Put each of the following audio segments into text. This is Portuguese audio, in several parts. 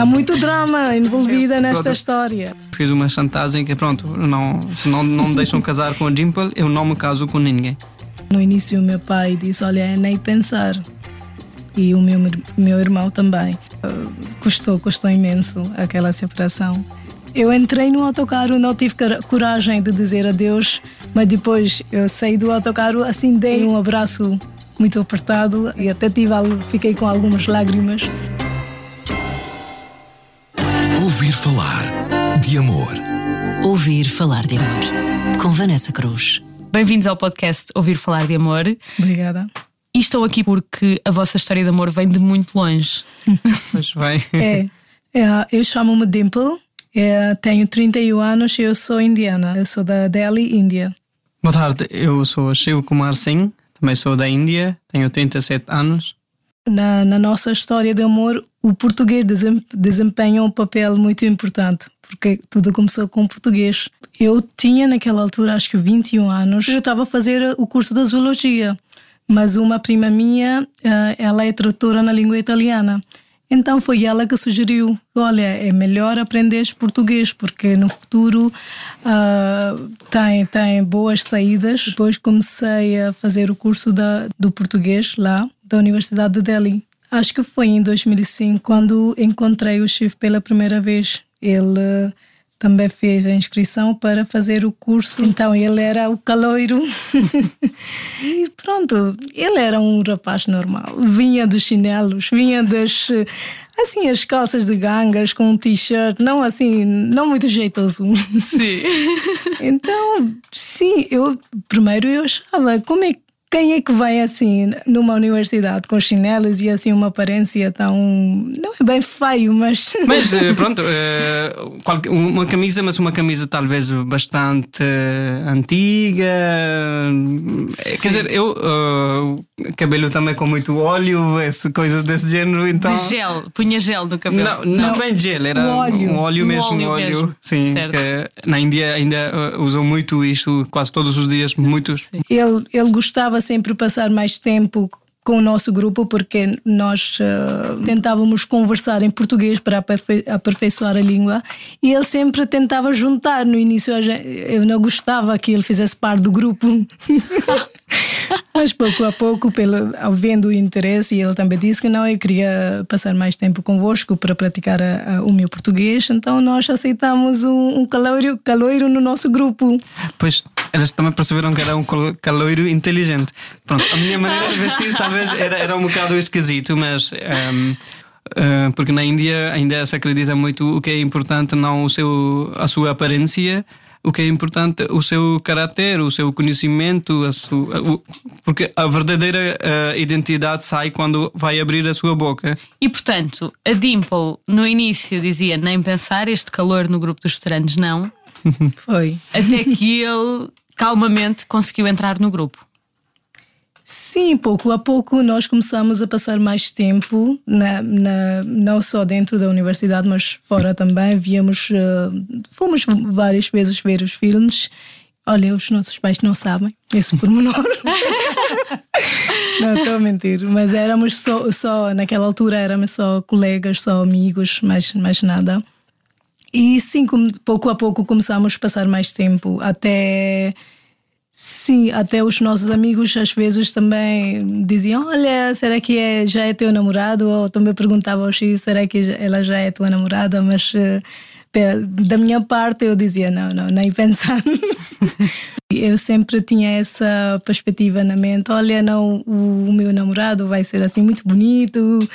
há muito drama envolvido nesta Pronto. história. Fiz uma chantagem que pronto, não, se não, não me deixam casar com a Dimple, eu não me caso com ninguém. No início, o meu pai disse: Olha, é nem pensar. E o meu, meu irmão também. Uh, Custou, custou imenso aquela separação. Eu entrei no autocarro, não tive cor- coragem de dizer adeus, mas depois eu saí do autocarro, assim dei um abraço muito apertado e até tive, algo- fiquei com algumas lágrimas. Ouvir falar de amor. Ouvir falar de amor. Com Vanessa Cruz. Bem-vindos ao podcast Ouvir Falar de Amor. Obrigada. E estou aqui porque a vossa história de amor vem de muito longe. Mas vai. É, é, eu chamo-me Dimple, é, tenho 31 anos e eu sou indiana. Eu sou da Delhi, Índia. Boa tarde, eu sou Shiv Kumar Singh, também sou da Índia, tenho 37 anos. Na, na nossa história de amor, o português desem- desempenha um papel muito importante, porque tudo começou com português. Eu tinha naquela altura, acho que 21 anos, eu estava a fazer o curso de zoologia, mas uma prima minha, eh, ela é tradutora na língua italiana. Então foi ela que sugeriu: olha, é melhor aprenderes português, porque no futuro ah, tem, tem boas saídas. Depois comecei a fazer o curso da, do português lá, da Universidade de Delhi. Acho que foi em 2005 quando encontrei o Chief pela primeira vez. Ele também fez a inscrição para fazer o curso. Então ele era o caloiro. e pronto, ele era um rapaz normal. Vinha dos chinelos, vinha das assim as calças de gangas com um t-shirt, não assim, não muito jeitoso. Sim. Então, sim, eu primeiro eu achava como é quem é que vai assim numa universidade com chinelos e assim uma aparência tão não é bem feio, mas Mas eh, pronto, eh, uma camisa, mas uma camisa talvez bastante eh, antiga. Eh, Quer dizer, eu cabelo também com muito óleo, esse, coisas desse género, então. De gel, punha gel no cabelo. Não, não, bem gel, era Um óleo. um óleo mesmo, um óleo óleo. mesmo, Sim, na Índia ainda eh, usam muito isto, quase todos os dias, muitos. ele, ele gostava sempre de passar mais tempo com o nosso grupo porque nós eh, tentávamos conversar em português para aperfei- aperfeiçoar a língua e ele sempre tentava juntar no início eu não gostava que ele fizesse parte do grupo mas pouco a pouco pelo vendo o interesse e ele também disse que não eu queria passar mais tempo convosco para praticar a- a- o meu português então nós aceitamos um, um caloiro, caloiro no nosso grupo Pois eles também perceberam que era um caloiro inteligente. Pronto, a minha maneira de vestir talvez era, era um bocado esquisito, mas. ehm, eh, porque na Índia ainda se acredita muito o que é importante, não o seu, a sua aparência, o que é importante o seu caráter, o seu conhecimento, a sua, o- porque a verdadeira eh, identidade sai quando vai abrir a sua boca. E portanto, a Dimple no início dizia nem pensar, este calor no grupo dos veteranos não, foi até que ele calmamente conseguiu entrar no grupo. Sim, pouco a pouco nós começamos a passar mais tempo, na, na- não só dentro da universidade, mas fora também. Víamos, eh, fomos várias vezes ver os filmes. Olha, os nossos pais não sabem esse pormenor. não, estou a mentir. Mas éramos só, só, naquela altura éramos só colegas, só amigos, mais, mais nada. E sim, pouco a pouco começamos a passar mais tempo, até. Sim, até os nossos amigos às vezes também diziam: Olha, será que é, já é teu namorado? Ou também perguntavam ao Chico: Será que ela já é tua namorada? Mas eh, da minha parte eu dizia: Não, não, nem pensar. eu sempre tinha essa perspectiva na mente: Olha, não, o meu namorado vai ser assim muito bonito.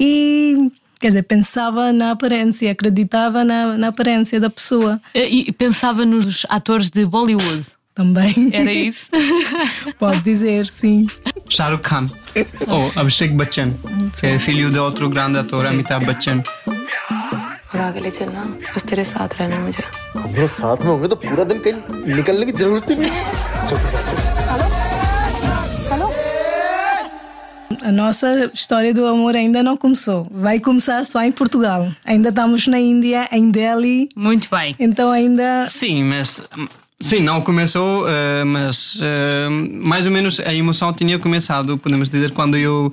E. Quer dizer, pensava na aparência, acreditava na, na aparência da pessoa E e pensava nos atores de Bollywood também. Era isso? Pode dizer, sim. Shah Rukh Khan ou Abhishek Bachchan, que é filho de outro grande ator, Amitabh Bachchan. खुदा के लिए चलना बस तेरे साथ रहना है मुझे हम मेरे साथ में होंगे तो पूरा दिन कहीं निकलने की जरूरत ही नहीं है। चुप बैठो। A nossa história do amor ainda não começou. Vai começar só em Portugal. Ainda estamos na Índia, em Delhi. Muito bem. Então ainda. Sim, mas. Sim, não começou, eh, mas eh, mais ou menos a emoção tinha começado, podemos dizer, quando eu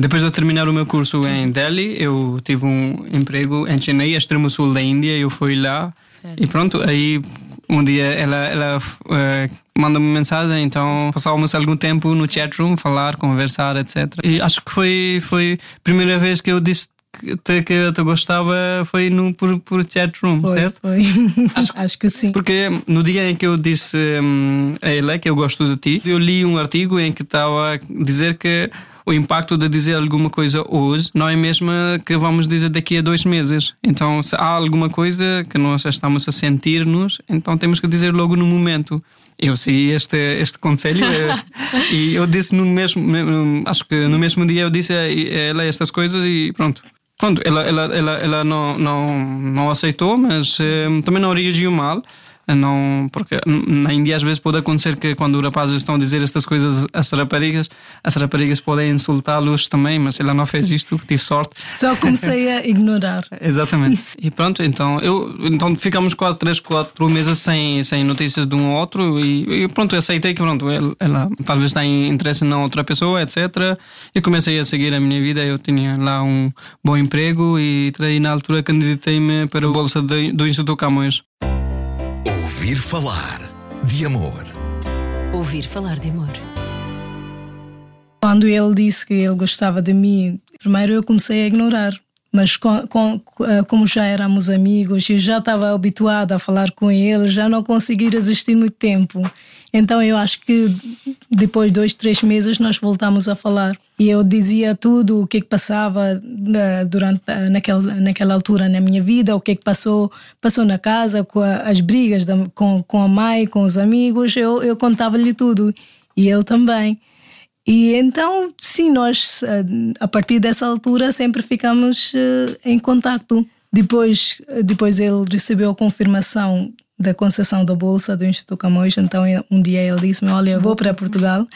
Depois de terminar o meu curso em Delhi, eu tive um emprego em Chennai, extremo sul da Índia. Eu fui lá e pronto. Aí um dia ela, ela uh, manda-me mensagem, então passávamos algum tempo no chat room, falar, conversar, etc. E acho que foi foi a primeira vez que eu disse que, que eu gostava foi no, por, por chat room, Foi, certo? foi. Acho- Acho, que sim. Porque no dia em que eu disse hum, a ela que eu gosto de ti, eu li um artigo em que estava a dizer que o impacto de dizer alguma coisa hoje não é mesmo que vamos dizer daqui a dois meses. Então, se há alguma coisa que nós já estamos a sentir-nos, então temos que dizer logo no momento. Eu segui este, este conselho eh, e eu disse no mesmo, me- acho que no mesmo dia eu disse a ela estas coisas e pronto. Pronto, ela, ela, ela, ela não, não, não aceitou, mas eh, também não reagiu mal. Não, porque na Índia às vezes pode acontecer que quando os rapazes estão a dizer estas coisas às raparigas, as raparigas podem insultá-los também, mas ela não fez isto, tive sorte. Só comecei a ignorar. Exatamente. E pronto, então, eu, então ficamos quase 3, 4 meses sem, sem notícias de um ou outro e, e pronto, aceitei que pronto, ela, ela talvez tenha interesse na outra pessoa, etc. E comecei a seguir a minha vida. Eu tinha lá um bom emprego e na altura candidatei-me para a bolsa do Instituto Camões. Ouvir falar de amor. Ouvir falar de amor. Quando ele disse que ele gostava de mim, primeiro eu comecei a ignorar. Mas com, com, eh, como já éramos amigos e já estava habituada a falar com ele, já não consegui resistir muito tempo. Então eu acho que depois de dois, três meses nós voltamos a falar. E eu dizia tudo, o que é que passava eh, durante eh, naquela, naquela altura na minha vida, o que é que passou, passou na casa, com a- as brigas da- com, com a mãe, com os amigos, eu, eu contava-lhe tudo. E ele também. E então, sim, nós eh, a partir dessa altura sempre ficamos em contacto. Depois, depois ele recebeu a confirmação da concessão da bolsa do Instituto Camões. Então, ele- um dia ele disse-me: Olha, eu vou para Portugal.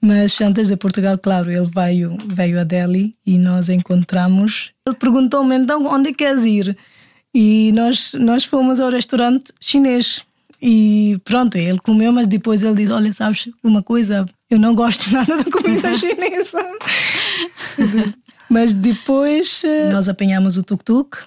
Mas antes de Portugal, claro, ele veio, veio a Delhi e nós encontramos. Ele perguntou-me: Então, onde queres ir? E nós, nós fomos ao restaurante chinês. E pronto, ele comeu, mas depois ele disse: Olha, sabes uma coisa, eu não gosto nada da comida chinesa. mas depois eh, nós apanhamos o tuk-tuk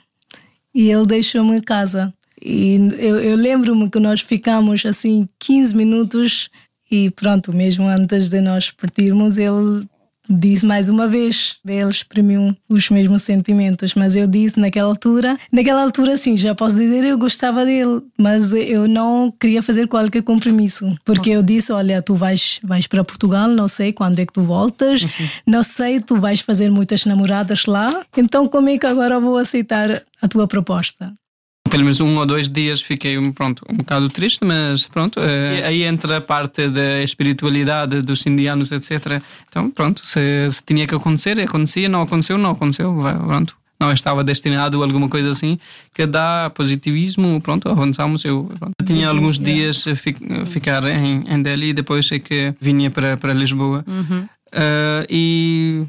e ele deixou-me em casa. E eu, eu lembro-me que nós ficamos assim 15 minutos e pronto, mesmo antes de nós partirmos, ele disse mais uma vez, ele exprimiu os mesmos sentimentos, mas eu disse naquela altura, naquela altura sim, já posso dizer eu gostava dele, mas eu não queria fazer qualquer compromisso, porque eu disse, olha, tu vais vais para Portugal, não sei quando é que tu voltas, não sei, tu vais fazer muitas namoradas lá, então como é que agora vou aceitar a tua proposta? Pelo menos um ou dois dias fiquei um, pronto, um bocado triste, mas pronto. eh, aí entra a parte da espiritualidade dos indianos, etc. Então, pronto, se, se tinha que acontecer, acontecia, não aconteceu, não aconteceu, pronto. Não estava destinado a alguma coisa assim que dá positivismo, pronto, avançamos. Eu, pronto. Tinha alguns dias a fi- ficar em, em Delhi e depois é que vinha para, para Lisboa. Eh, e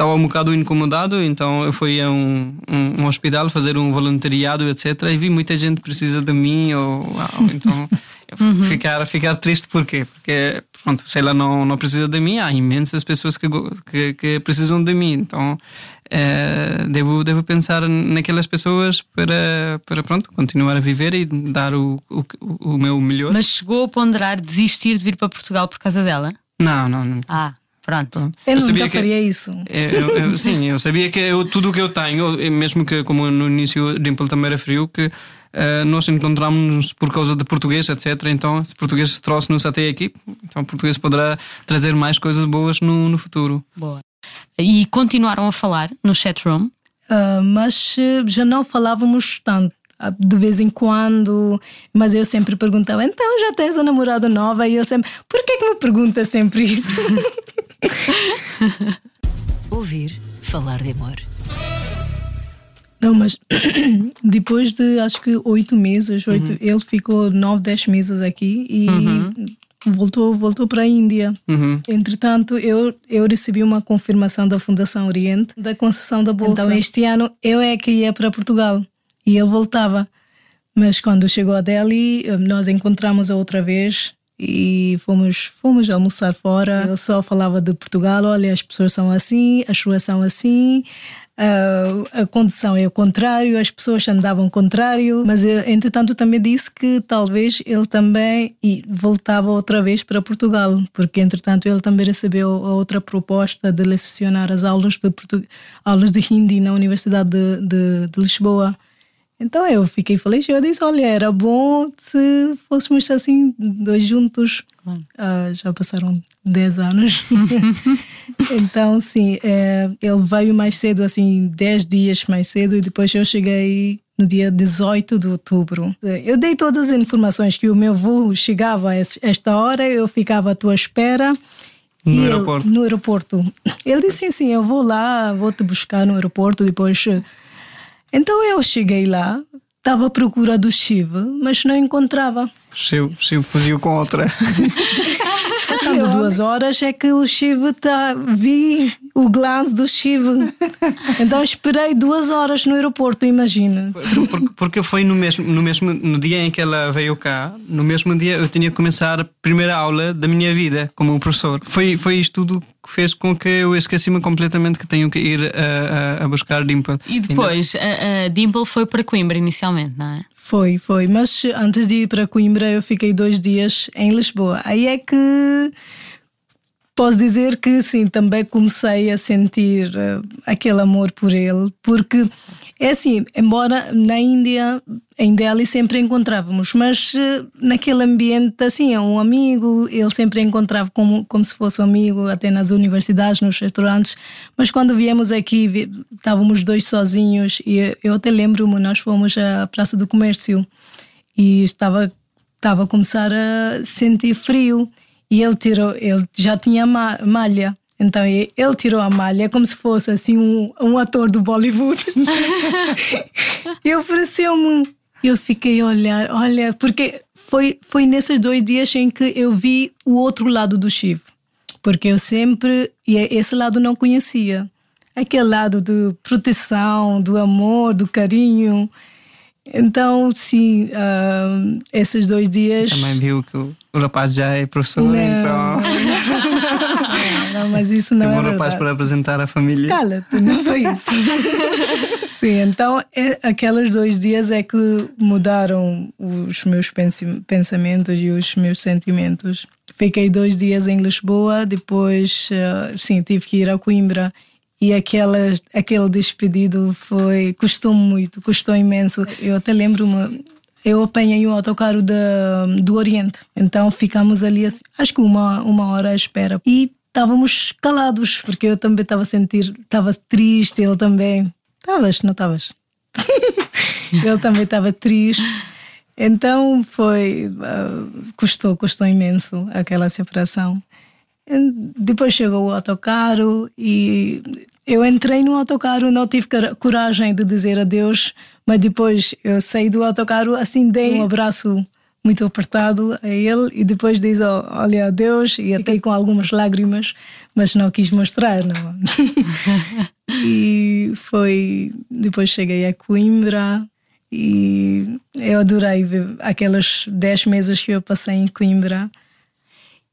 estava um bocado incomodado, então eu fui a um, um, um hospital fazer um voluntariado, etc. E vi muita gente precisa de mim, ou, ou então fui ficar, ficar triste porquê? Porque, pronto, se ela não, não precisa de mim, há imensas pessoas que, que, que precisam de mim. Então eh, devo, devo pensar naquelas pessoas para, para, pronto, continuar a viver e dar o, o, o meu melhor. Mas chegou a ponderar desistir de vir para Portugal por causa dela? Não, não, não. Ah, pronto. Eu, Eu sabia nunca que- faria isso. Eu- eu- sim, eu sabia que eu, tudo o que eu tenho, mesmo que como no início o Dimple também era frio, que eh, nós encontramos-nos por causa de português, etc. Então, se português trouxe-nos até aqui, então português poderá trazer mais coisas boas no, no futuro. Boa. E continuaram a falar no chat room? Ah, mas eh, já não falávamos tanto. ah, De vez em quando, mas eu sempre perguntava: então já tens a namorada nova? E ele sempre: por que, que me pergunta sempre isso? Ouvir falar de amor. Não, mas depois de acho que oito meses, oito, ele ficou nove, dez meses aqui e voltou, voltou para a Índia. Entretanto, eu, eu recebi uma confirmação da Fundação Oriente da concessão da bolsa. Então, este ano eu é que ia para Portugal e ele voltava. Mas quando chegou a Delhi, nós encontramos a outra vez e fomos, fomos almoçar fora. Ele só falava de Portugal: olha, as pessoas são assim, as ruas são assim. Uh, a condução é o contrário, as pessoas andavam contrário, mas eu, entretanto também disse que talvez ele também e voltava outra vez para Portugal, porque entretanto ele também recebeu outra proposta de lecionar as aulas de, aulas de Hindi na Universidade de, de, de Lisboa. Então eu fiquei feliz. Eu disse: Olha, era bom se fôssemos assim, dois juntos. Uh, já passaram 10 anos. então, sim, é, ele veio mais cedo, assim, 10 dias mais cedo, e depois eu cheguei no dia 18 de outubro. Eu dei todas as informações que o meu voo chegava a esta hora, eu ficava à tua espera. No aeroporto? no aeroporto. Ele disse sim, sim, eu vou lá, vou te buscar no aeroporto, depois então eu cheguei lá, estava à procura do Shiva, mas não encontrava. Chivo, Chivo fugiu com outra. Passando duas horas é que o Shiva tá, vi o glance do Shiva. Então esperei duas horas no aeroporto, imagina. Porque, porque foi no mesmo, no mesmo no dia em que ela veio cá, no mesmo dia eu tinha que começar a primeira aula da minha vida como professor. Foi, foi isto tudo que fez com que eu esqueci-me completamente que tenho que ir a, a, a buscar Dimple. E depois, a, a Dimple foi para Coimbra inicialmente, não é? Foi, foi. Mas antes de ir para Coimbra, eu fiquei dois dias em Lisboa. Aí é que posso dizer que sim, também comecei a sentir uh, aquele amor por ele, porque é assim, embora na Índia, em Delhi sempre encontrávamos, mas uh, naquele ambiente, assim, é um amigo, ele sempre encontrava como, como se fosse um amigo, até nas universidades, nos restaurantes, mas quando viemos aqui, estávamos dois sozinhos e eu até lembro-me, nós fomos à Praça do Comércio e estava, estava a começar a sentir frio e ele tirou, ele já tinha malha. Então ele tirou a malha como se fosse assim um, um ator do Bollywood. e ofereceu-me. Eu fiquei a olhar, olha, porque foi, foi nesses dois dias em que eu vi o outro lado do Shiv. Porque eu sempre, e esse lado não conhecia. Aquele lado de proteção, do amor, do carinho. Então, sim, uh, esses dois dias. Também viu que o, o rapaz já é professor, não, então. Não, não, mas isso não Tem é. um rapaz para apresentar a família. Cala-te, não foi isso. sim, então é, aqueles dois dias é que mudaram os meus pensamentos e os meus sentimentos. Fiquei dois dias em Lisboa, depois, uh, sim, tive que ir a Coimbra e aquela, aquele despedido foi custou muito, custou imenso. Eu até lembro-me, eu apanhei um autocarro de, do Oriente, então ficamos ali, assim, acho que uma, uma hora à espera. E estávamos calados, porque eu também estava a sentir, estava triste, ele também. Estavas, não estavas? ele também estava triste. Então foi. Uh, custou, custou imenso aquela separação. Depois chegou o autocarro e eu entrei no autocarro, não tive coragem de dizer adeus, mas depois eu saí do autocarro, assim dei um abraço muito apertado a ele e depois diz oh, olha adeus e fiquei com algumas lágrimas, mas não quis mostrar, não. e foi depois cheguei a Coimbra e eu adorei ver aqueles 10 meses que eu passei em Coimbra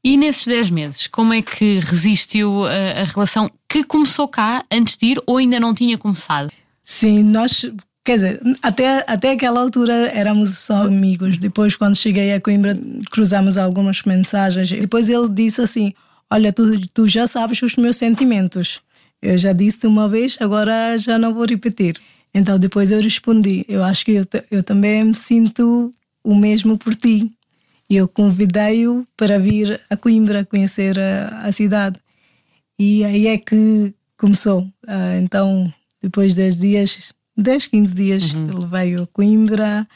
e nesses 10 meses, como é que resistiu a, a, relação que começou cá antes de ir ou ainda não tinha começado? Sim, nós, quer dizer, até, até aquela altura éramos só amigos. Depois, quando cheguei a Coimbra, cruzamos algumas mensagens. Depois ele disse assim: Olha, tu, tu já sabes os meus sentimentos. Eu já disse uma vez, agora já não vou repetir. Então depois eu respondi: Eu acho que eu, eu também me sinto o mesmo por ti e eu convidei-o para vir a Coimbra conhecer a, a, cidade. E aí é que começou. Uh, então, depois de 10 dias, 10, 15 dias, uhum. ele veio a Coimbra.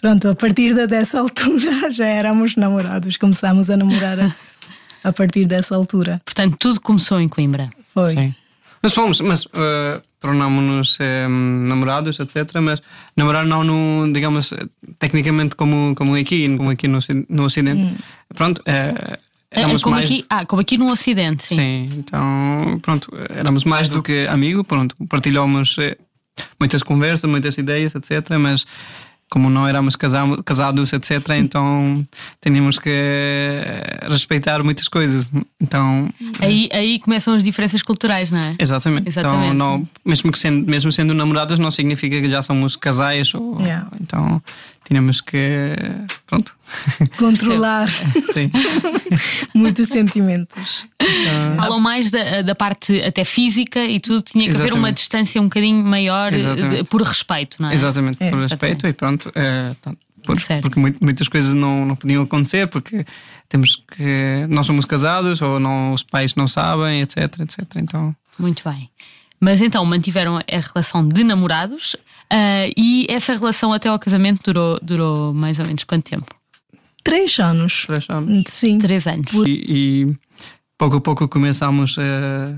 Pronto, a partir dessa altura já éramos namorados, começámos a namorar a, a partir dessa altura. Portanto, tudo começou em Coimbra. Foi. Sim. Mas fomos, mas uh, tornámos-nos eh, namorados, etc. Mas namorar não no, digamos, tecnicamente como, como aqui, como aqui no, no Ocidente. Hum. Pronto, uh, éramos como mais... Aqui, ah, como aqui no Ocidente, sim. Sim, então, pronto, éramos mais do que amigo, pronto, partilhamos muitas conversas, muitas ideias, etc. Mas como não éramos casados, etc., então tínhamos que respeitar muitas coisas. Então, Aí, aí começam as diferenças culturais, não é? exatamente. Exatamente. Então, não, mesmo, que sendo, mesmo sendo namorados, não significa que já somos casais. Ou, Yeah. Então, tínhamos que. Pronto. Controlar Sim. muitos sentimentos. Falam mais da, da parte até física e tudo, tinha que haver uma Exatamente. distância um bocadinho maior eh, Exatamente. de- por respeito, não é? Exatamente, É, por respeito e pronto. é, por- Certo. porque mui- muitas coisas não, não podiam acontecer porque temos que. Não somos casados ou não, os pais não sabem, etc, etc. Então. Muito bem. Mas então mantiveram a relação de namorados ah, e essa relação até ao casamento durou, durou mais ou menos quanto tempo? Três anos. Três anos. Sim. Três anos. E, e pouco a pouco começamos a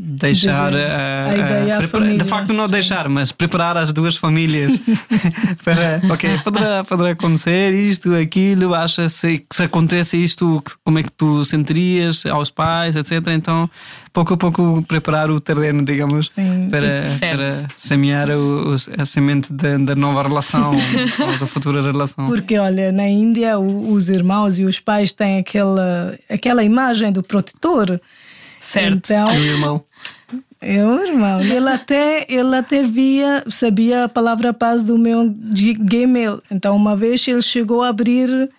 deixar Dizer, a, a ideia à prepara- família. de facto não deixar, mas preparar as duas famílias para ok, poderá, poderá acontecer isto, aquilo, acha se, se acontece isto, como é que tu sentirias aos pais, etc. Então, pouco a pouco preparar o terreno, digamos, Sim. para, para semear o, o- a semente da, da nova relação da futura relação. Porque, olha, na Índia os irmãos e os pais têm aquela, aquela imagem do protetor. Certo. Então, Meu irmão. é o irmão. Ele até, ele até via, sabia a palavra paz do meu G- Gmail. Então, uma vez ele chegou a abrir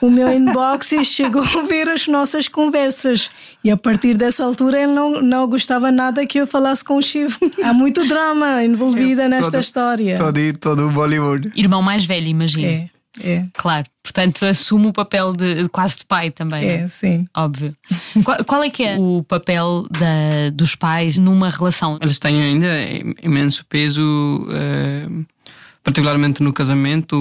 o meu inbox e chegou a ver as nossas conversas. E a partir dessa altura ele não, não gostava nada que eu falasse com o Chivo. Há muito drama envolvida nesta Todo- história. Todo, todo o Bollywood. Irmão mais velho, imagino. É, é, Claro. Portanto, assume o papel de, quase de pai também. não é, sim. Óbvio. Qual, qual é que é o papel da, dos pais numa relação? Eles têm ainda imenso peso, eh, particularmente no casamento.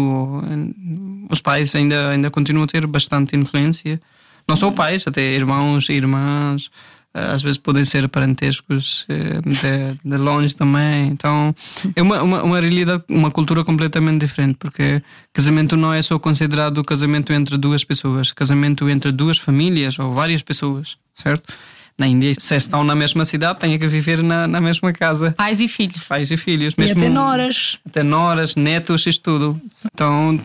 Os pais ainda, ainda continuam a ter bastante influência. Não só pais, até irmãos e irmãs. Às vezes podem ser parentescos eh, de, de longe também. Então é uma, uma, uma realidade, uma cultura completamente diferente, porque casamento não é só considerado casamento entre duas pessoas, casamento entre duas famílias ou várias pessoas, certo? Na Índia, se estão na mesma cidade, têm que viver na, na mesma casa. Pais e filhos. Pais e filhos. E Mesmo, até noras. Até noras, netos, isto tudo. Então,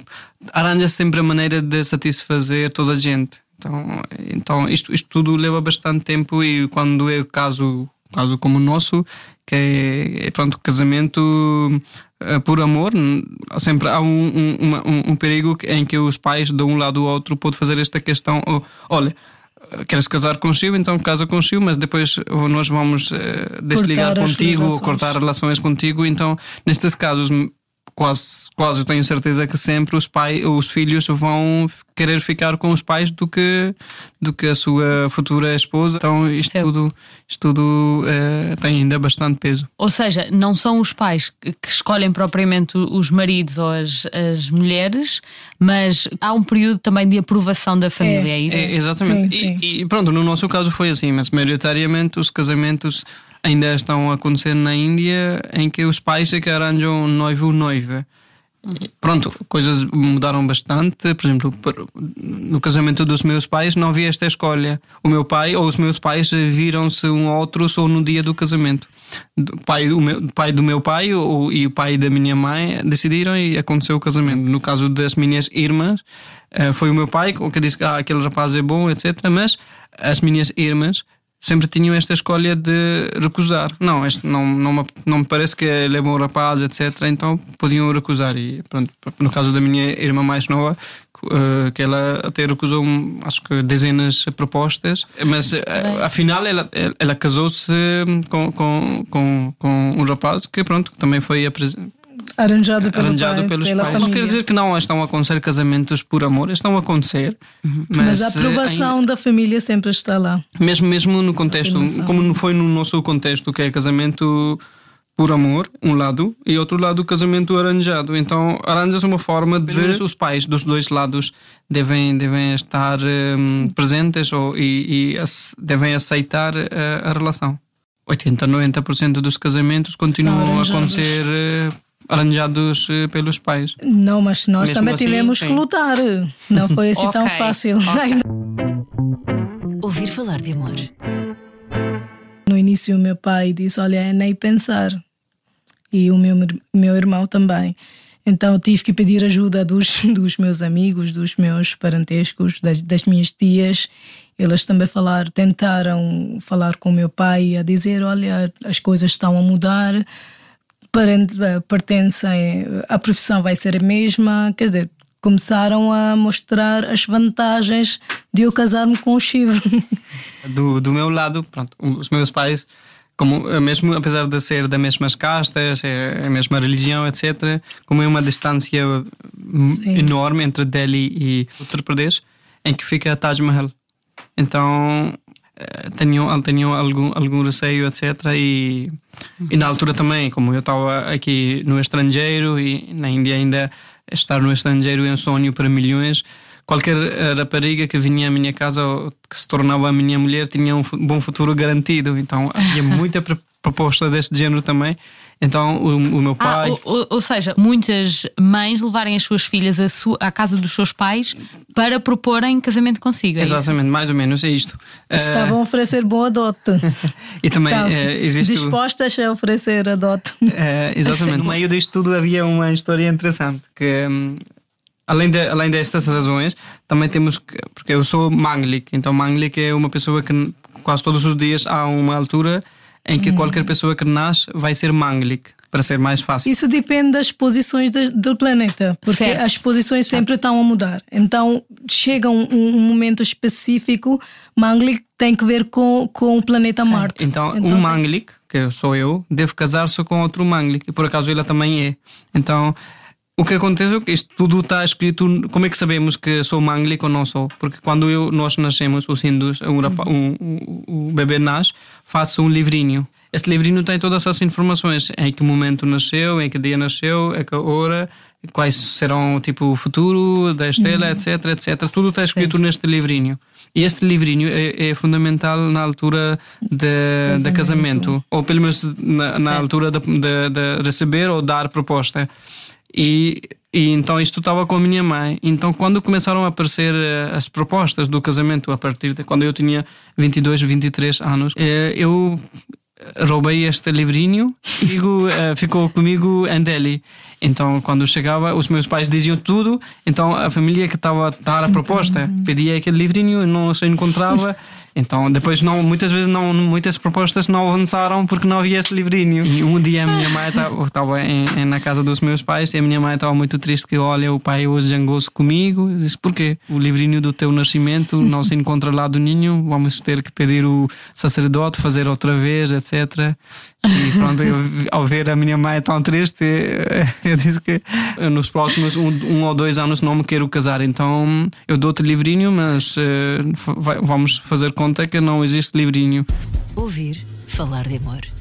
arranja sempre a maneira de satisfazer toda a gente. Então, então isto, isto tudo leva bastante tempo e quando é o caso, caso como o nosso, que é, é, pronto, casamento eh, por amor, sempre há um, um, um- um perigo em que os pais de um lado ou outro podem fazer esta questão, oh, olha, eh, queres casar consigo, então casa consigo, mas depois oh, nós vamos eh, desligar Cortar contigo cortar relações contigo. Então, nestes casos, quase, quase tenho certeza que sempre os pais, os filhos vão querer ficar com os pais do que do que a sua futura esposa. Então, isto Certo. tudo, isto tudo eh, tem ainda bastante peso. Ou seja, não são os pais que escolhem propriamente os maridos ou as, as mulheres, mas há um período também de aprovação da família, é, isso? É, exatamente. Sim, sim. E, e pronto, no nosso caso foi assim, mas maioritariamente os casamentos ainda estão a acontecer na Índia em que os pais é que arranjam noivo ou noiva. Pronto, coisas mudaram bastante. Por exemplo, no casamento dos meus pais não havia esta escolha. O meu pai ou os meus pais viram-se um ao outro só no dia do casamento. O pai, meu, pai do meu pai e o pai da minha mãe decidiram e aconteceu o casamento. No caso das minhas irmãs, eh, foi o meu pai que disse que ah, aquele rapaz é bom, etc. Mas as minhas irmãs sempre tinham esta escolha de recusar. Não, este não, não, me, não me parece que ele é bom rapaz, etc. Então podiam recusar. E pronto, no caso da minha irmã mais nova, eh, que ela até recusou, um, acho que dezenas de propostas, mas eh, afinal ela, ela casou-se com, com, com, com um rapaz que, pronto, também foi apresentado Arranjado, pelo arranjado pai, pelos pela pais. Não família. quer dizer que não estão a acontecer casamentos por amor, estão a acontecer. Mas, Mas, a eh, aprovação da família sempre está lá. mesmo, mesmo no contexto, como não foi no nosso contexto, que é casamento por amor, um lado, e outro lado, casamento arranjado. Então, arranja-se uma forma de os pais dos dois lados devem, devem estar hum, presentes ou, e, e devem aceitar eh, a, relação. 80, 90% dos casamentos continuam a acontecer eh, arranjados eh, pelos pais. Não, mas nós Mesmo também assim, tivemos que sim. lutar. Não foi assim tão Ok, fácil. Ouvir falar de amor. No início, o meu pai disse: Olha, é nem pensar. E o meu, meu irmão também. Então tive que pedir ajuda dos, dos meus amigos, dos meus parentescos, das, das minhas tias. Elas também falaram, tentaram falar com o meu pai a dizer: olha, as coisas estão a mudar, pertencem, a profissão vai ser a mesma. Quer dizer, começaram a mostrar as vantagens de eu casar-me com o Chivo. Do, do meu lado, pronto, os meus pais, como eh, mesmo apesar de ser das mesmas castas, é a mesma religião, etc., como é uma distância Sim. enorme entre Delhi e Uttar Pradesh, em que fica Taj Mahal. Então eh, tinham, tinham algum, algum receio, etc. E, e na altura também, como eu estava aqui no estrangeiro e na Índia ainda estar no estrangeiro é um sonho para milhões. Qualquer eh, rapariga que vinha à minha casa ou que se tornava a minha mulher tinha um bom futuro garantido. Então havia muita proposta deste género também. Então o, o meu Ah, pai. ou, ou- ou seja, muitas mães levarem as suas filhas à, su- à casa dos seus pais para proporem casamento consigo. é isso? Exatamente, mais ou menos é isto. Eh, Estavam a oferecer bom adote. e também Estavam eh, existe. dispostas a oferecer adote. É, exatamente. No meio disto tudo havia uma história interessante que hum, além, de, além destas razões também temos que porque eu sou Manglik então Manglik é uma pessoa que quase todos os dias há uma altura em que qualquer pessoa que nasce vai ser Manglik para ser mais fácil Isso depende das posições de- do planeta, porque Certo. as posições sempre estão a mudar. Então chega um, um momento específico, Manglik tem que ver com, com o planeta Marte. Então, um Manglik, que sou eu, deve casar-se com outro Manglik, e por acaso ela também é. Então, o que acontece é que isto tudo está escrito. Como é que sabemos que sou Manglik ou não sou? Porque quando eu, nós nascemos, os hindus, um, um, um- o bebê nasce, faz-se um livrinho. Este livrinho tem todas essas informações: em que momento nasceu, em que dia nasceu, a que hora, quais serão tipo, o futuro da estrela, etc, etc. Tudo está escrito neste livrinho. E este livrinho é, é fundamental na altura de, de casamento, ou pelo menos na, na altura de, de- de receber ou dar proposta. E, e então isto estava com a minha mãe. Então, quando começaram a aparecer eh, as propostas do casamento, a partir de quando eu tinha 22, 23 anos, eh, eu roubei este livrinho e eh, ficou comigo em Delhi. Então, quando chegava, os meus pais diziam tudo. Então, a família que estava a dar a proposta pedia aquele livrinho e não se encontrava. Então, depois, não, muitas vezes, não, muitas propostas não avançaram porque não havia este livrinho. E um dia, a minha mãe estava em- na casa dos meus pais e a minha mãe estava muito triste que, olha, o pai hoje zangou-se comigo. Eu disse, porquê? O livrinho do teu nascimento não se encontra lá do ninho, vamos ter que pedir o sacerdote fazer outra vez, etc. E pronto, eu, ao ver a minha mãe tão triste, eu disse que nos próximos um, um ou dois anos não me quero casar, então eu dou-te livrinho, mas vai- vamos fazer conta que não existe livrinho. Ouvir falar de amor.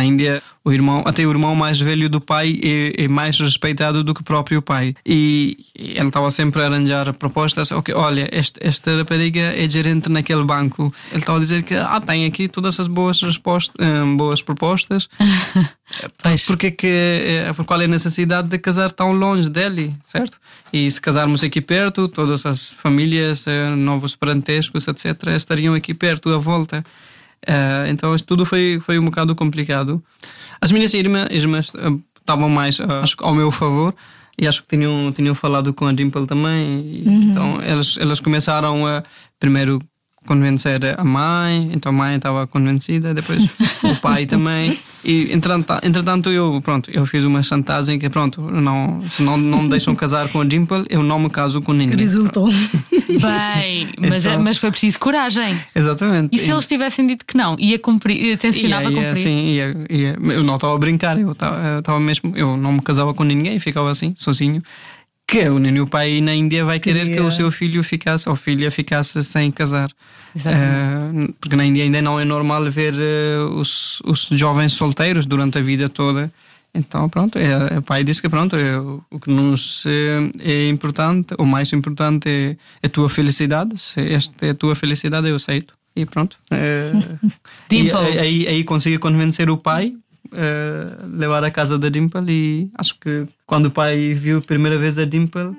Na Índia, o irmão, até o irmão mais velho do pai é, é mais respeitado do que o próprio pai. E ele estava sempre a arranjar propostas. Ok, olha, este, esta rapariga é gerente naquele banco. Ele estava a dizer que ah, tem aqui todas as boas, respostas, hum, boas propostas. Pois. Porque que, eh, por qual é a necessidade de casar tão longe dele, certo? E se casarmos aqui perto, todas as famílias, eh, novos parentescos, etc., estariam aqui perto, à volta. Eh, então, tudo foi, foi um bocado complicado. As minhas irmãs, irmãs eh, estavam mais eh, acho ao meu favor. E acho que tinham, tinham falado com a Dimple também. E, Então, elas, elas começaram a primeiro convencer a mãe, então a mãe estava convencida, depois o pai também. E entretanto, entretanto eu, pronto, eu fiz uma chantagem que pronto, não, se não, não me deixam casar com a Dimple, eu não me caso com ninguém. Resultou. Bem, mas, Então- mas foi preciso coragem. Exatamente. E se eles tivessem dito que não? Ia cumprir, ia tencionava Ia, ia, cumprir. assim, ia, ia. Eu não estava a brincar, eu estava mesmo. Eu não me casava com ninguém, ficava assim, sozinho. Que o nem o pai na Índia vai querer que Queria. o seu filho ficasse ou filha ficasse sem casar. Eh, porque na Índia ainda não é normal ver eh, os, os jovens solteiros durante a vida toda. Então, pronto, é, o pai disse que pronto, é, o que nos eh, é importante, o mais importante é, é a tua felicidade. Se esta é a tua felicidade, eu aceito. E pronto. eh, e aí, aí consegui convencer o pai eh, levar à casa da Dimple e acho que quando o pai viu a primeira vez a Dimple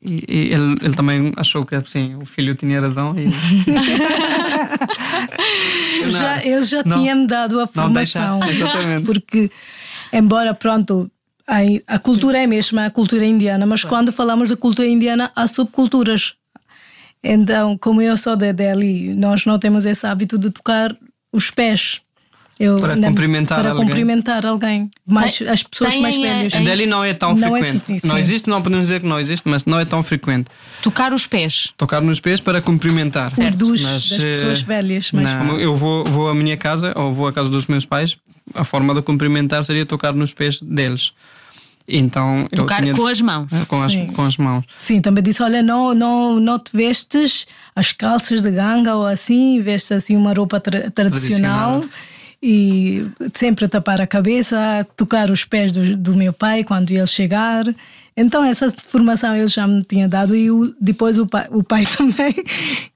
e, e ele, ele também achou que sim, o filho tinha razão e não- já, ele já não- tinha-me dado a formação. Porque, embora, pronto, a cultura é a mesma, a cultura indiana, mas quando falamos da cultura indiana, há subculturas. Então, como eu sou de Delhi, nós não temos esse hábito de tocar os pés. Eu, Para na- cumprimentar para alguém. cumprimentar alguém. Mais, Tem- as pessoas mais a- velhas. Em Delhi não é tão Não é- frequente. sim. não existe, não podemos dizer que não existe, mas não é tão frequente. Tocar os pés. Tocar nos pés para cumprimentar. Por dos, Mas, das eh, pessoas velhas. Mas Não. Eu vou, vou à minha casa ou vou à casa dos meus pais, a forma de cumprimentar seria tocar nos pés deles. Então, eu Tocar tinha- com as mãos. É, com, as, Sim. com as mãos. Sim, também disse: olha, não, não, não te vestes as calças de ganga ou assim, vestes assim uma roupa tra- tradicional. Tradicional. E sempre tapar a cabeça, tocar os pés do, do meu pai quando ele chegar. Então, essa formação ele já me tinha dado, e o- depois o pai, o pai também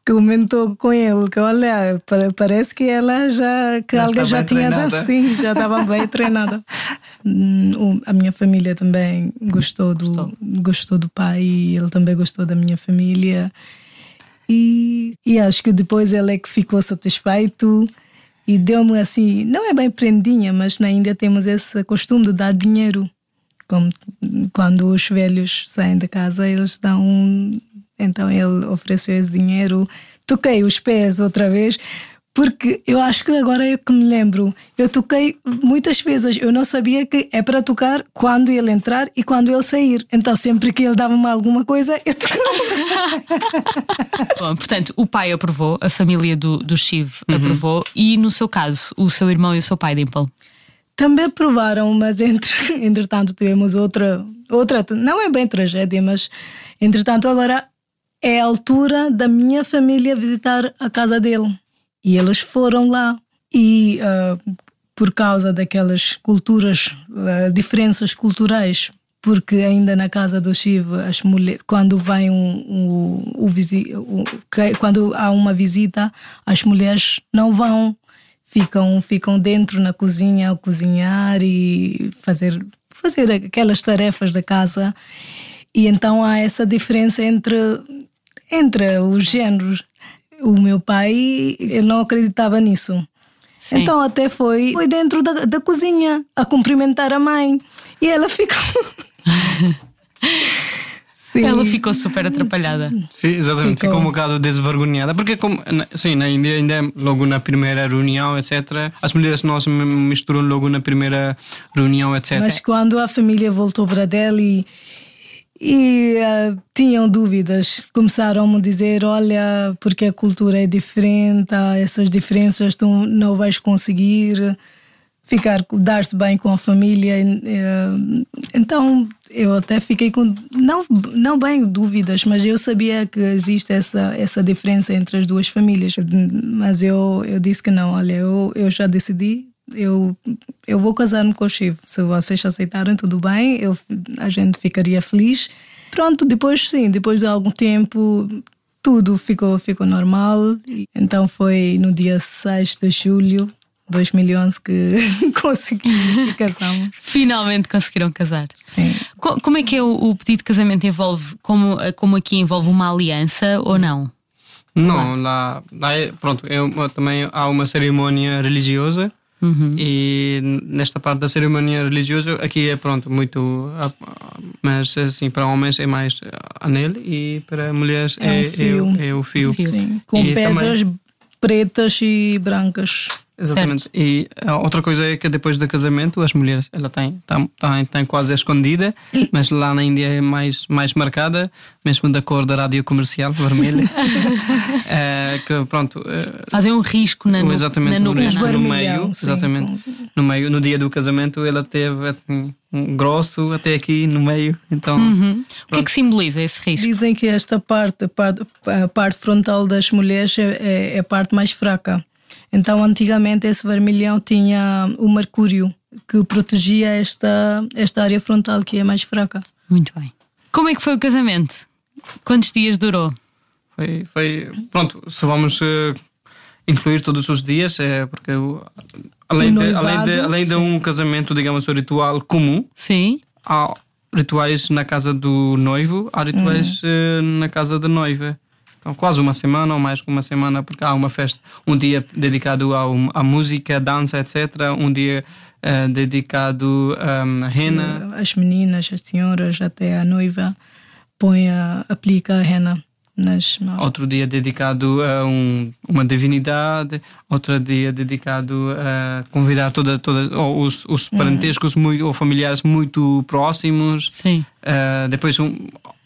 comentou com ele: que olha, pa- parece que ela já, que Já alguém já tinha treinada. dado, sim, já estava bem treinada. Hum, A minha família também gostou do, gostou. do pai e ele também gostou da minha família. E, e acho que depois ele é que ficou satisfeito e deu-me assim, não é bem prendinha, mas na Índia temos esse costume de dar dinheiro. Como quando os velhos saem da casa, eles dão. um- Então ele ofereceu esse dinheiro. Toquei os pés outra vez, porque eu acho que agora é que me lembro. Eu toquei muitas vezes, eu não sabia que é para tocar quando ele entrar e quando ele sair. Então sempre que ele dava-me alguma coisa, eu tocava. Bom, portanto, o pai aprovou, a família do, do Shiv Uhum. aprovou, e no seu caso, o seu irmão e o seu pai, Dimple. Também provaram, mas entre, entretanto tivemos outra, outra, não é bem tragédia, mas entretanto agora é a altura da minha família visitar a casa dele. E eles foram lá. E ah, por causa daquelas culturas, ah, diferenças culturais, porque ainda na casa do Shiva, as mulheres, quando vem um, um, o- que- quando há uma visita, as mulheres não vão ficam ficam dentro na cozinha a cozinhar e fazer fazer aquelas tarefas da casa e então há essa diferença entre entre os géneros o meu pai ele não acreditava nisso Sim. então até foi foi dentro da, da cozinha a cumprimentar a mãe e ela ficou Sim. Ela ficou super atrapalhada. Sim, exatamente, Ficou. ficou um bocado desvergonhada. Porque, como, na- sim, na Índia, ainda é logo na primeira reunião, etc., as mulheres não se misturam logo na primeira reunião, etc. Mas quando a família voltou para Delhi e ah, tinham dúvidas, começaram a dizer: Olha, porque a cultura é diferente, há essas diferenças, tu não vais conseguir ficar, dar-se bem com a família. Eh, Então eu até fiquei com, não, não bem dúvidas, mas eu sabia que existe essa, essa diferença entre as duas famílias. Mas eu, eu disse que não, olha, eu, eu já decidi, eu, eu vou casar-me com o Chivo. Se vocês aceitarem, tudo bem, eu, a gente ficaria feliz. Pronto, depois sim, depois de algum tempo, tudo ficou, ficou normal. Então foi no dia 6 de julho de 2011 que consegui e casamos. Finalmente conseguiram casar. Sim. Co- Como é que é o, o pedido de casamento? Envolve, como, como aqui envolve uma aliança ou não? Não, lá, lá é, pronto, é uma- também há uma cerimônia religiosa e nesta parte da cerimônia religiosa aqui é pronto, muito, ah, mas assim, para homens é mais anel e para mulheres É um é, fio. é, é o fio. Sim, com E pedras também- pretas e brancas. Exatamente. E a outra coisa é que depois do casamento as mulheres ela tem tem, tem, tem quase escondida, mas lá na Índia é mais mais marcada, mesmo da cor da rádio comercial vermelha. É, que pronto, é, Fazem um risco na, exatamente na no, nuca. risco é? no meio, sim, exatamente. No meio, no dia do casamento ela teve assim, um grosso até aqui no meio, então Uhum. O que é que simboliza esse risco? Dizem que esta parte, a parte, a parte frontal das mulheres é, é- é a parte mais fraca. Então, antigamente, esse vermelhão tinha o mercúrio que protegia esta, esta área frontal que é mais fraca. Muito bem. Como é que foi o casamento? Quantos dias durou? Foi, foi pronto, se vamos eh, incluir todos os dias, é porque além, O de, além, de, noivado, além de um casamento, digamos, um ritual comum, Sim. há rituais na casa do noivo, há rituais Uhum. eh, na casa da noiva. Então, quase uma semana ou mais que uma semana, porque há uma festa, um dia dedicado ao, à música, dança, etc. Um dia eh, dedicado um, à rena. As meninas, as senhoras, até a noiva, põe a, aplica a rena nas mãos. Outro dia dedicado a um, uma divindade, outro dia dedicado a convidar toda, toda, ou os, os parentescos muito, ou familiares muito próximos. Sim. Uh, depois, um,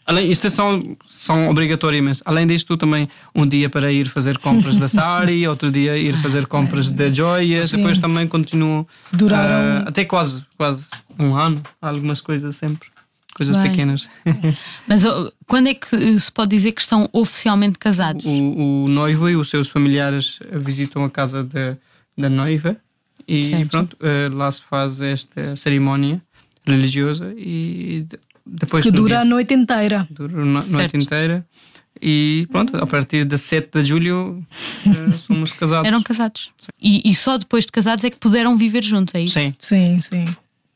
além, isto são, são obrigatórias, mas além disto, também um dia para ir fazer compras da Sari, outro dia ir fazer compras de joias, Sim. depois também continuo Duraram- uh, até quase, quase um ano, algumas coisas sempre. Coisas Bem. pequenas. Mas oh, quando é que se pode dizer que estão oficialmente casados? O, o noivo e os seus familiares visitam a casa da, da noiva e Certo. pronto, eh, lá se faz esta cerimónia religiosa e depois que dura a dia- noite inteira. dura a no- noite inteira e pronto, a partir de 7 de julho eh, somos casados. Eram casados. E, e só depois de casados é que puderam viver juntos, é isso? Sim, Sim, sim.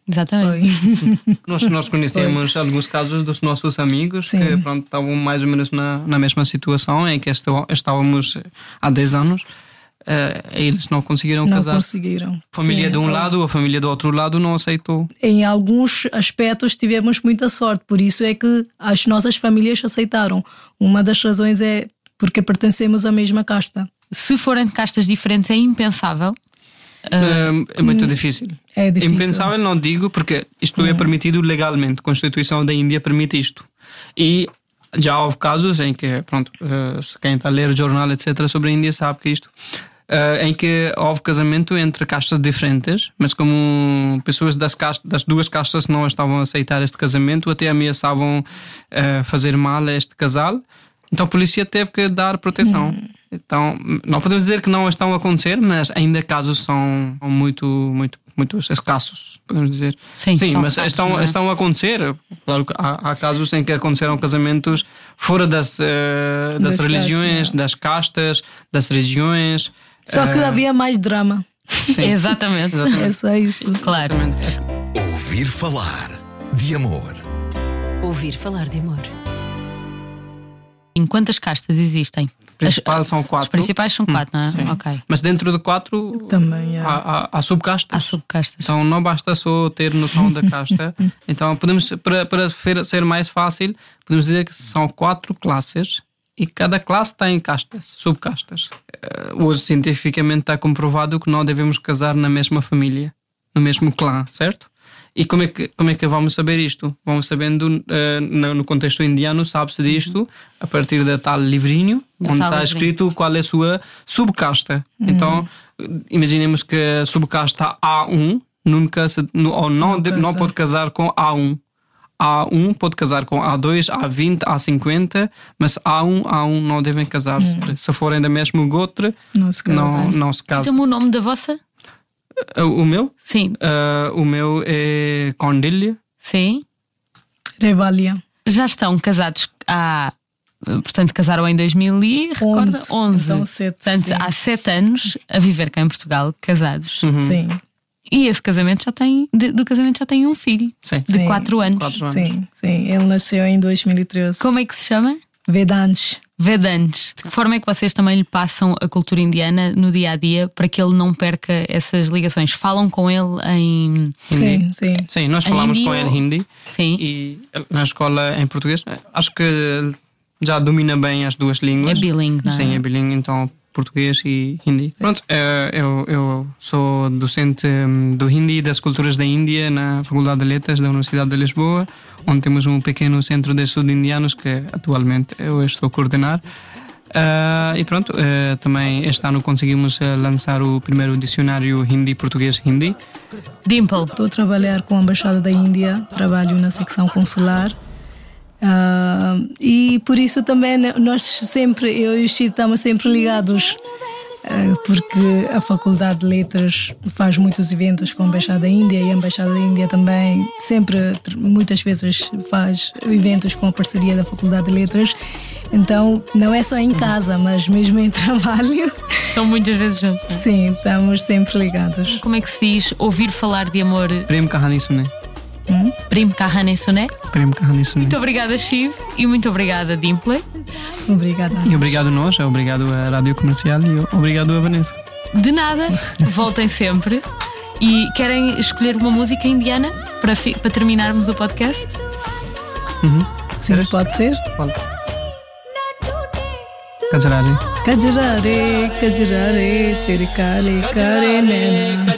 Exatamente. Nós, nós conhecemos alguns casos dos nossos amigos que Sim. pronto, estavam mais ou menos na, na mesma situação em que estávamos há 10 anos. Eh, eles não conseguiram Não casar. conseguiram. família Sim. de um lado, a família do outro lado não aceitou. Em alguns aspectos tivemos muita sorte, por isso é que as nossas famílias aceitaram. Uma das razões é porque pertencemos à mesma casta. Se forem de castas diferentes, é impensável. é muito difícil. É difícil. Impensável, não digo, porque isto é permitido legalmente. A Constituição da Índia permite isto. E já houve casos em que, pronto, eh, quem está a ler o jornal, etc., sobre a Índia sabe que isto. Eh, em que houve casamento entre castas diferentes, mas como pessoas das, castas, das duas castas não estavam a aceitar este casamento, até ameaçavam eh, fazer mal a este casal, então a polícia teve que dar proteção. Então, não podemos dizer que não estão a acontecer, mas ainda casos são muito, muito, muito escassos, podemos dizer. Sim, são mas raros, estão, é? estão a acontecer. Claro que há, há casos em que aconteceram casamentos fora das, eh, das, Das religiões, castas, das castas, das regiões. Só que Eh, havia mais drama. Exatamente. É só isso. Claro. exatamente. Ouvir falar de amor. Ouvir falar de amor. Em quantas castas existem? Principal As- são quatro. As principais são quatro, não é? Sim. Ok. Mas dentro de quatro Também há, há. há, há subcastas. Há subcastas. Então não basta só ter noção da casta. então podemos, para, para ser mais fácil, podemos dizer que são quatro classes e cada classe tem castas, subcastas. Eh, Hoje cientificamente está comprovado que não devemos casar na mesma família, no mesmo clã, certo? E como é que, como é que vamos saber isto? Vamos sabendo, eh, no contexto indiano, sabe-se disto a partir da tal livrinho, Da onde tal está livrinho. escrito qual é a sua subcasta. Então, imaginemos que a subcasta A1 nunca se, ou não, Não de- não pode casar com A1. A1 pode casar com A2, A20, A50, mas A1, A1 não devem casar-se. Se forem da mesma gotre, Não se não, casam. não se casam. Então o nome da vossa? O meu? Sim. Ah, o meu é Condilha. Sim. Revalia. Já estão casados há. Portanto, casaram em 2000 e recorda? 11. 11. Então, sete, Portanto, sim. há sete anos a viver cá em Portugal, casados. Sim, E esse casamento já tem. de- do casamento já tem um filho Sim. de Sim. 4 anos. Quatro anos. sim, sim. Ele nasceu em 2013. Como é que se chama? Vedantes. Vedantes. De que forma é que vocês também lhe passam a cultura indiana no dia a dia para que ele não perca essas ligações? Falam com ele em. Sim, sim. Sim, nós Em falamos hindi com ele ou- hindi Sim. e na escola em português. Acho que já domina bem as duas línguas. É bilingue, não é? Sim, é bilingue, então português e hindi. Pronto, eh, eu, eu sou docente hum, do hindi e das culturas da Índia na Faculdade de Letras da Universidade de Lisboa, onde temos um pequeno centro de estudo indianos que atualmente eu estou a coordenar. Ah, e pronto, eh, também este ano conseguimos eh, lançar o primeiro dicionário hindi-português-hindi. Dimple. Estou a trabalhar com a Embaixada da Índia, trabalho na secção consular. Ah, e por isso também né, nós sempre, eu e o Chico estamos sempre ligados, ah, porque a Faculdade de Letras faz muitos eventos com a Embaixada da Índia e a Embaixada da Índia também sempre, muitas vezes, faz eventos com a parceria da Faculdade de Letras. Então, não é só em casa, mas mesmo em trabalho, Estão muitas vezes juntos. não é? sim, estamos sempre ligados. Como é que se diz ouvir falar de amor? Prem Kahani Sune. Primo Kahane Soné. Primo Carrani Suni. Muito obrigada, Chiv, e muito obrigada, Dimple. Obrigada. E obrigado a nós, obrigado à Rádio Comercial e obrigado a Vanessa. De nada, voltem sempre. E querem escolher uma música indiana para, fi- para terminarmos o podcast? Sim, pode ser. Kajarari. Kajrare, kajrare, tere kale kare nena.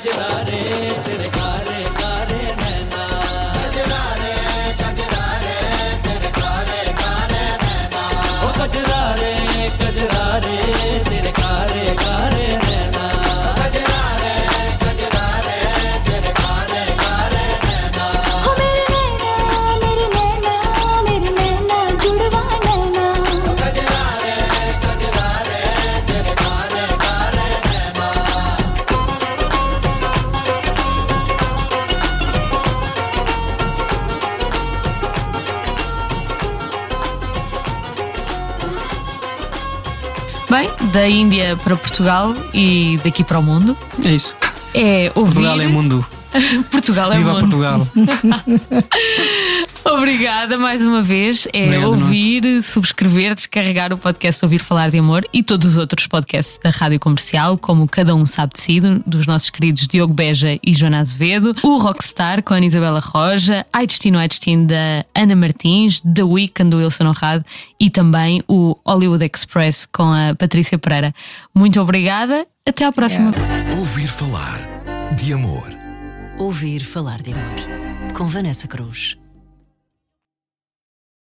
Da Índia para Portugal e daqui para o mundo. É isso. É ouvir. Portugal é mundo. Portugal é Viva mundo. Portugal. Obrigada mais uma vez. É Obrigado, ouvir, subscrever, descarregar o podcast Ouvir Falar de Amor e todos os outros podcasts da Rádio Comercial, como Cada Um Sabe de Si, dos nossos queridos Diogo Beja e Joana Azevedo, o Rockstar com a Ana Isabela Roja, Ai Destino, Ai Destino da Ana Martins, The Weekend do Wilson Honrado e também o Hollywood Express com a Patrícia Pereira. Muito obrigada. Até à próxima. Ouvir falar de amor. Ouvir falar de amor. Com Vanessa Cruz.